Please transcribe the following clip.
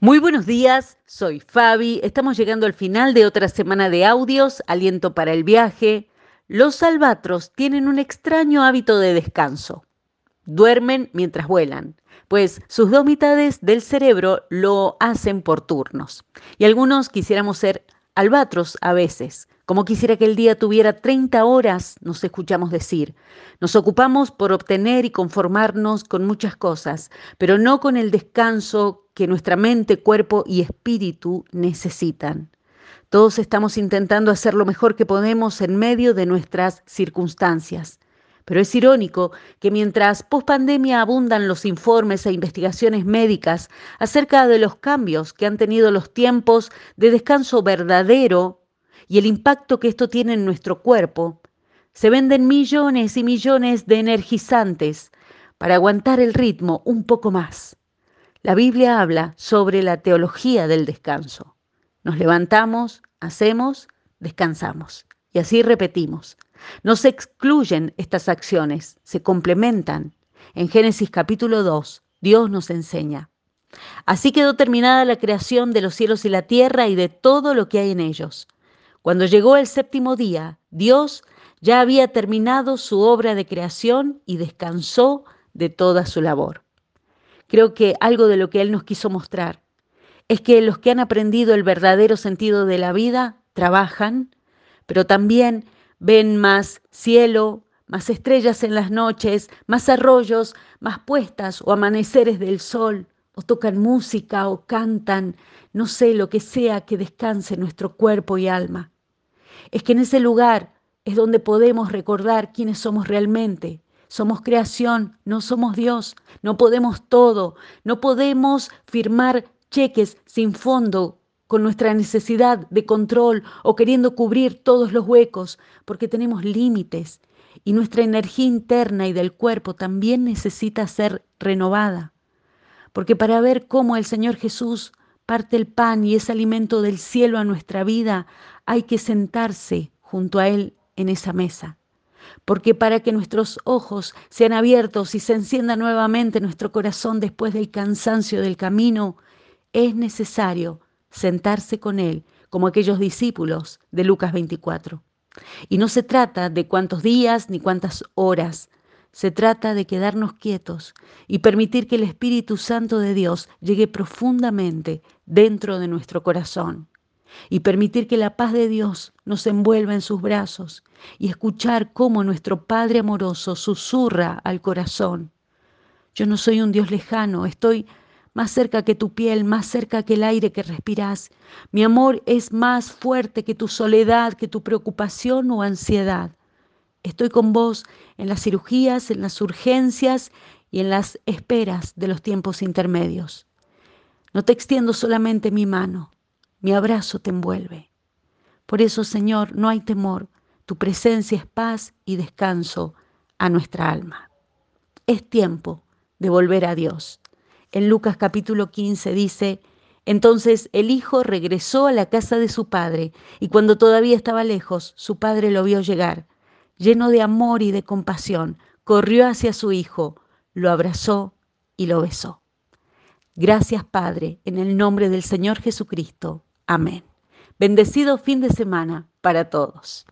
Muy buenos días, soy Fabi. Estamos llegando al final de otra semana de audios, aliento para el viaje. Los albatros tienen un extraño hábito de descanso. Duermen mientras vuelan, pues sus dos mitades del cerebro lo hacen por turnos. Y algunos quisiéramos ser albatros a veces, como quisiera que el día tuviera 30 horas, nos escuchamos decir. Nos ocupamos por obtener y conformarnos con muchas cosas, pero no con el descanso que nuestra mente, cuerpo y espíritu necesitan. Todos estamos intentando hacer lo mejor que podemos en medio de nuestras circunstancias. Pero es irónico que mientras post pandemia abundan los informes e investigaciones médicas acerca de los cambios que han tenido los tiempos de descanso verdadero y el impacto que esto tiene en nuestro cuerpo, se venden millones y millones de energizantes para aguantar el ritmo un poco más. La Biblia habla sobre la teología del descanso. Nos levantamos, hacemos, descansamos. Y así repetimos. No se excluyen estas acciones, se complementan. En Génesis capítulo 2, Dios nos enseña. Así quedó terminada la creación de los cielos y la tierra y de todo lo que hay en ellos. Cuando llegó el séptimo día, Dios ya había terminado su obra de creación y descansó de toda su labor. Creo que algo de lo que Él nos quiso mostrar es que los que han aprendido el verdadero sentido de la vida trabajan, pero también ven más cielo, más estrellas en las noches, más arroyos, más puestas o amaneceres del sol, o tocan música o cantan, no sé lo que sea que descanse nuestro cuerpo y alma. Es que en ese lugar es donde podemos recordar quiénes somos realmente. Somos creación, no somos Dios, no podemos todo, no podemos firmar cheques sin fondo con nuestra necesidad de control o queriendo cubrir todos los huecos, porque tenemos límites y nuestra energía interna y del cuerpo también necesita ser renovada. Porque para ver cómo el Señor Jesús parte el pan y es alimento del cielo a nuestra vida, hay que sentarse junto a Él en esa mesa. Porque para que nuestros ojos sean abiertos y se encienda nuevamente nuestro corazón después del cansancio del camino, es necesario sentarse con Él, como aquellos discípulos de Lucas 24. Y no se trata de cuántos días ni cuántas horas, se trata de quedarnos quietos y permitir que el Espíritu Santo de Dios llegue profundamente dentro de nuestro corazón y permitir que la paz de Dios nos envuelva en sus brazos y escuchar cómo nuestro Padre amoroso susurra al corazón. Yo no soy un Dios lejano, estoy más cerca que tu piel, más cerca que el aire que respiras. Mi amor es más fuerte que tu soledad, que tu preocupación o ansiedad. Estoy con vos en las cirugías, en las urgencias y en las esperas de los tiempos intermedios. No te extiendo solamente mi mano, mi abrazo te envuelve. Por eso, Señor, no hay temor, tu presencia es paz y descanso a nuestra alma. Es tiempo de volver a Dios. En Lucas capítulo 15 dice, entonces el hijo regresó a la casa de su padre, y cuando todavía estaba lejos, su padre lo vio llegar. Lleno de amor y de compasión, corrió hacia su hijo, lo abrazó y lo besó. Gracias, Padre, en el nombre del Señor Jesucristo. Amén. Bendecido fin de semana para todos.